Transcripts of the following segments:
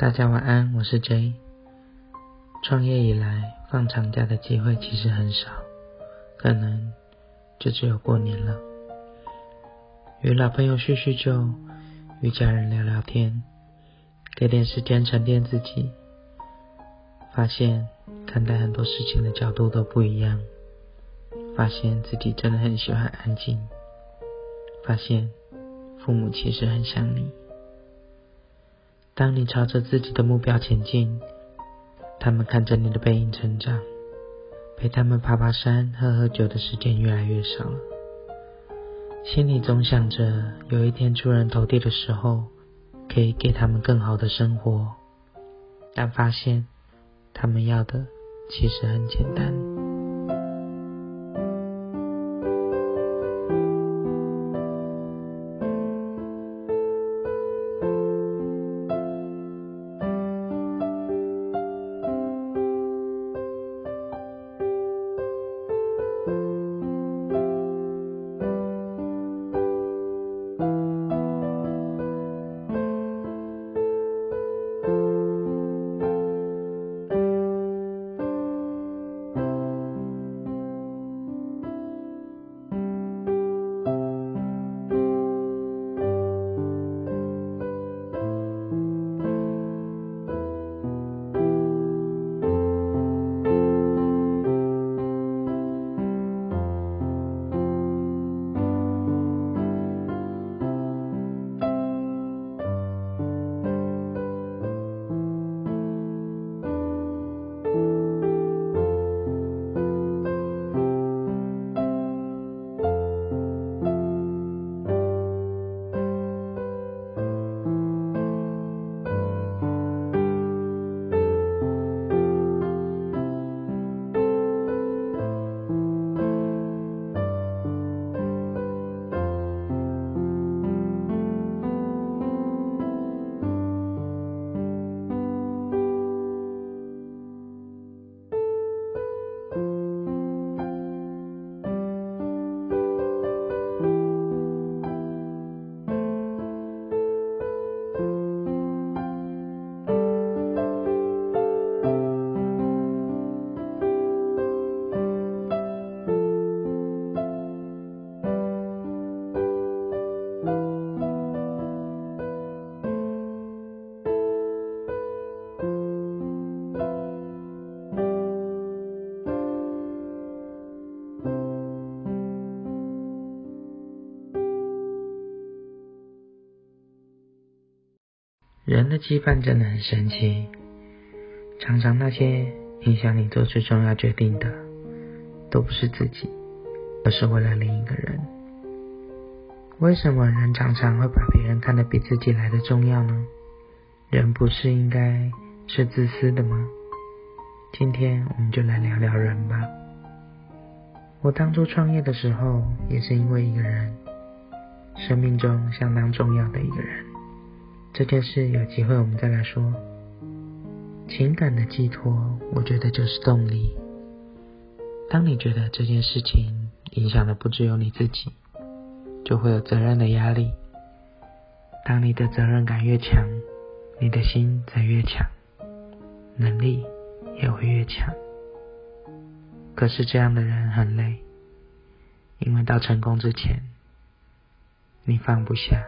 大家晚安，我是 J。创业以来，放长假的机会其实很少，可能就只有过年了。与老朋友叙叙旧，与家人聊聊天，给点时间沉淀自己，发现看待很多事情的角度都不一样，发现自己真的很喜欢安静，发现父母其实很想你。当你朝着自己的目标前进，他们看着你的背影成长，陪他们爬爬山、喝喝酒的时间越来越少了。心里总想着有一天出人头地的时候，可以给他们更好的生活，但发现他们要的其实很简单。的羁绊真的很神奇，常常那些影响你做出重要决定的，都不是自己，而是为了另一个人。为什么人常常会把别人看得比自己来的重要呢？人不是应该是自私的吗？今天我们就来聊聊人吧。我当初创业的时候，也是因为一个人，生命中相当重要的一个人。这件事有机会我们再来说。情感的寄托，我觉得就是动力。当你觉得这件事情影响的不只有你自己，就会有责任的压力。当你的责任感越强，你的心则越强，能力也会越强。可是这样的人很累，因为到成功之前，你放不下。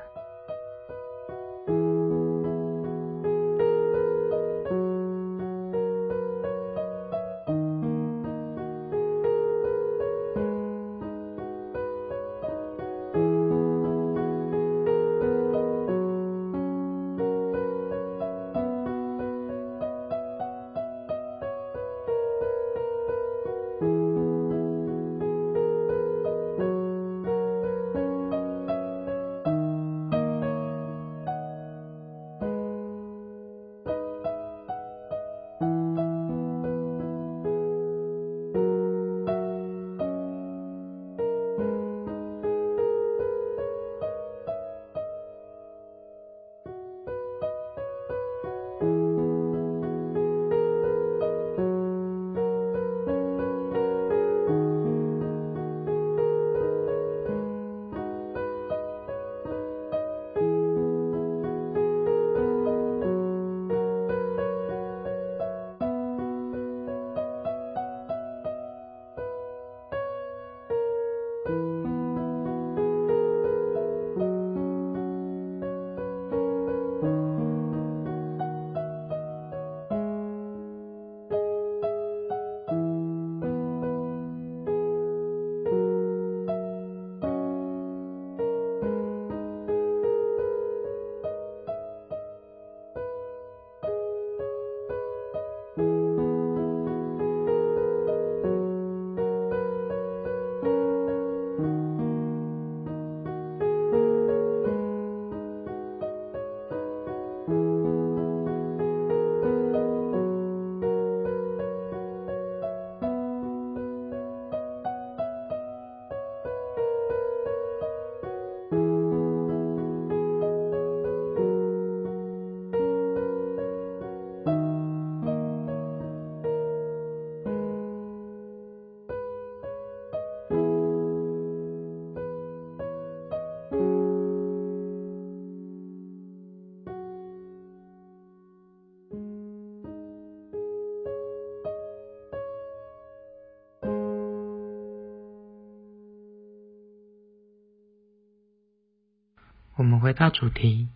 我们回到主题，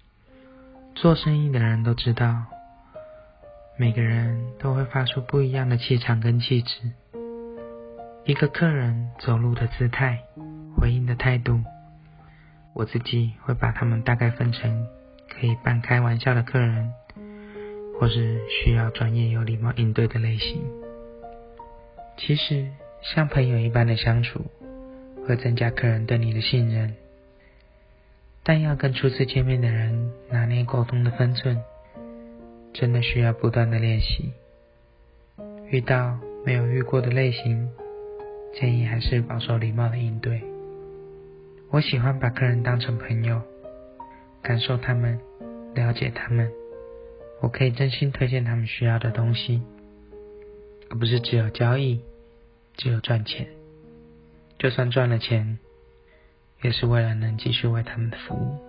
做生意的人都知道，每个人都会发出不一样的气场跟气质。一个客人走路的姿态，回应的态度，我自己会把他们大概分成可以半开玩笑的客人，或是需要专业有礼貌应对的类型。其实，像朋友一般的相处，会增加客人对你的信任。但要跟初次见面的人拿捏沟通的分寸，真的需要不断的练习。遇到没有遇过的类型，建议还是保守礼貌的应对。我喜欢把客人当成朋友，感受他们，了解他们，我可以真心推荐他们需要的东西，而不是只有交易，只有赚钱。就算赚了钱。也是为了能继续为他们服务。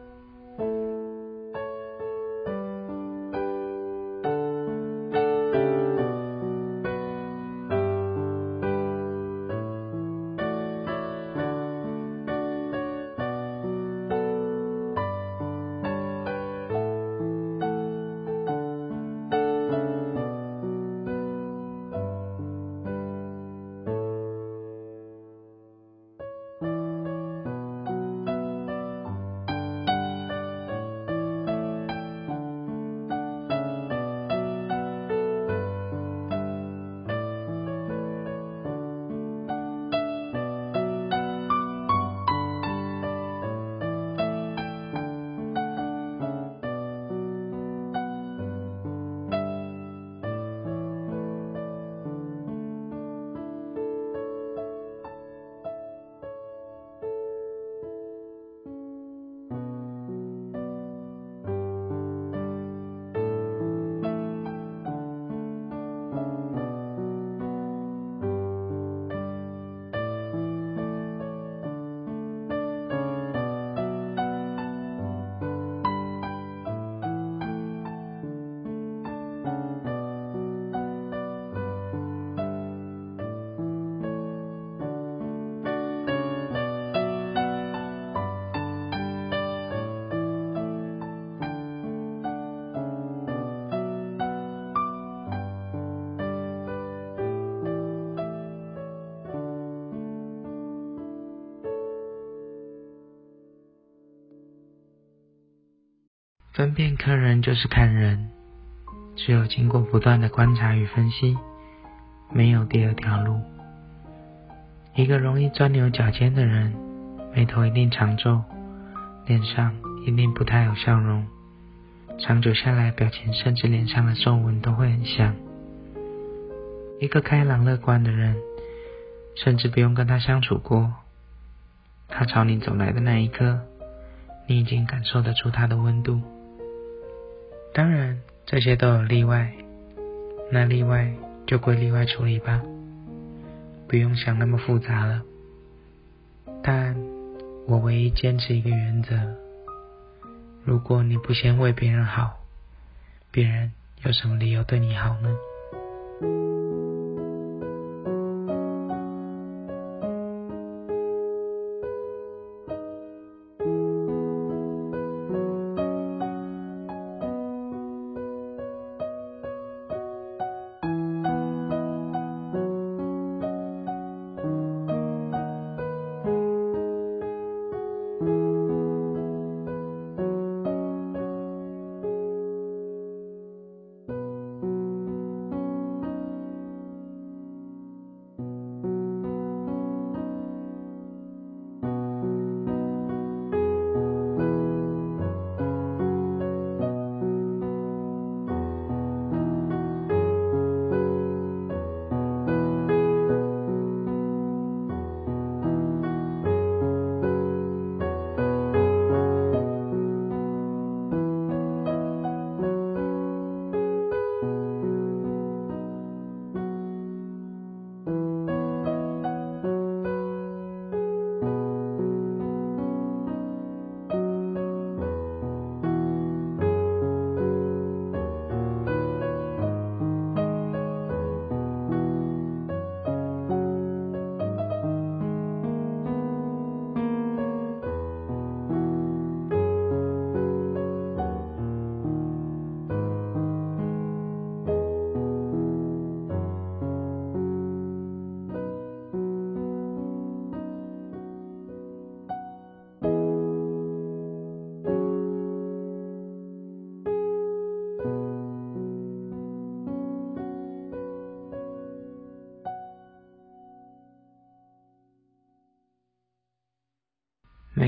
分辨客人就是看人，只有经过不断的观察与分析，没有第二条路。一个容易钻牛角尖的人，眉头一定长皱，脸上一定不太有笑容，长久下来，表情甚至脸上的皱纹都会很像。一个开朗乐观的人，甚至不用跟他相处过，他朝你走来的那一刻，你已经感受得出他的温度。当然，这些都有例外，那例外就归例外处理吧，不用想那么复杂了。但我唯一坚持一个原则：如果你不先为别人好，别人有什么理由对你好呢？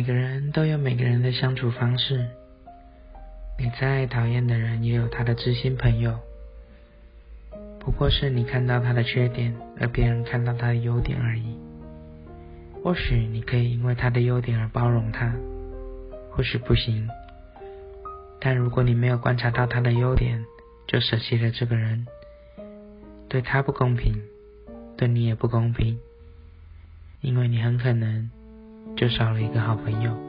每个人都有每个人的相处方式，你再讨厌的人也有他的知心朋友。不过是你看到他的缺点，而别人看到他的优点而已。或许你可以因为他的优点而包容他，或许不行。但如果你没有观察到他的优点，就舍弃了这个人，对他不公平，对你也不公平，因为你很可能就少了一个好朋友。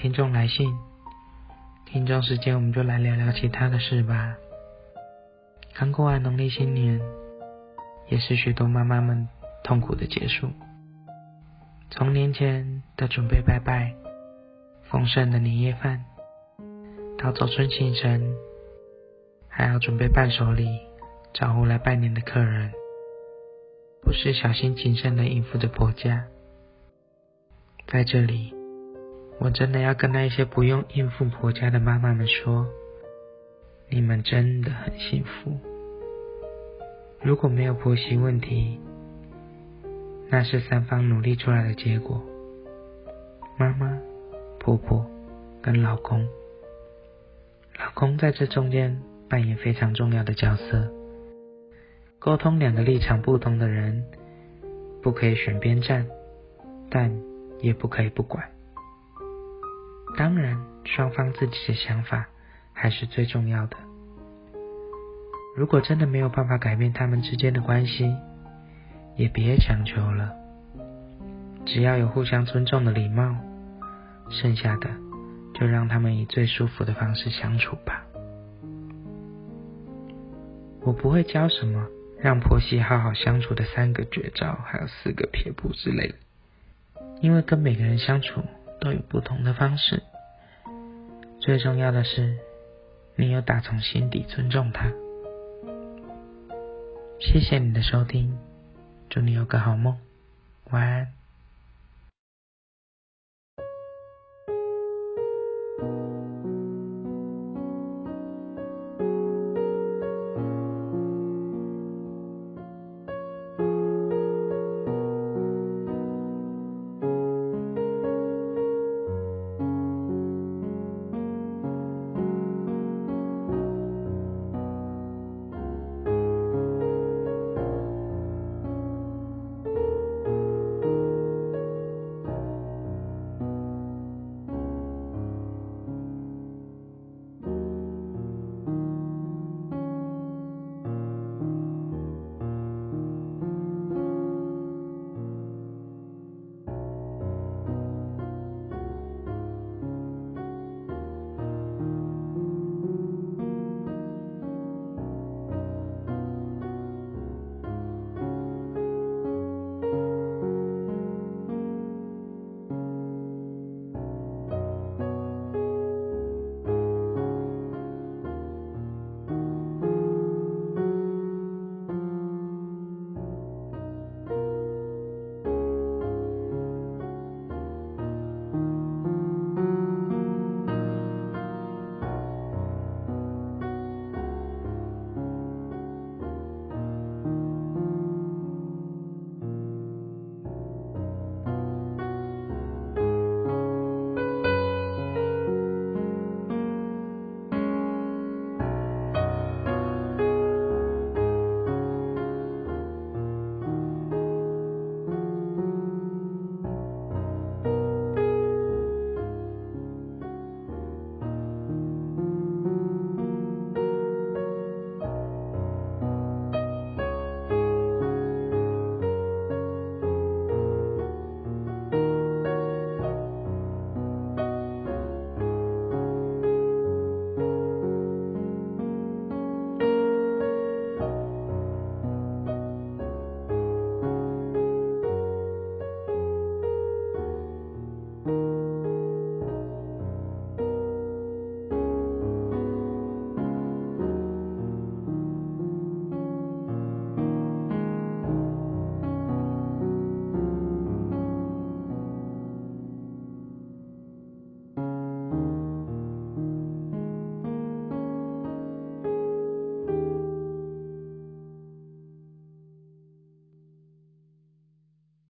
听众来信，听众时间我们就来聊聊其他的事吧。刚过完农历新年，也是许多妈妈们痛苦的结束。从年前的准备拜拜、丰盛的年夜饭，到走春行程，还要准备伴手礼，招呼来拜年的客人，不时小心谨慎的应付着婆家。在这里，我真的要跟那些不用应付婆家的妈妈们说，你们真的很幸福。如果没有婆媳问题，那是三方努力出来的结果。妈妈、婆婆跟老公，老公在这中间扮演非常重要的角色，沟通两个立场不同的人，不可以选边站，但。也不可以不管。当然，双方自己的想法还是最重要的。如果真的没有办法改变他们之间的关系，也别强求了。只要有互相尊重的礼貌，剩下的就让他们以最舒服的方式相处吧。我不会教什么让婆媳好好相处的三个绝招，还有四个撇步之类的。因为跟每个人相处都有不同的方式，最重要的是你有打从心底尊重他。谢谢你的收听，祝你有个好梦，晚安。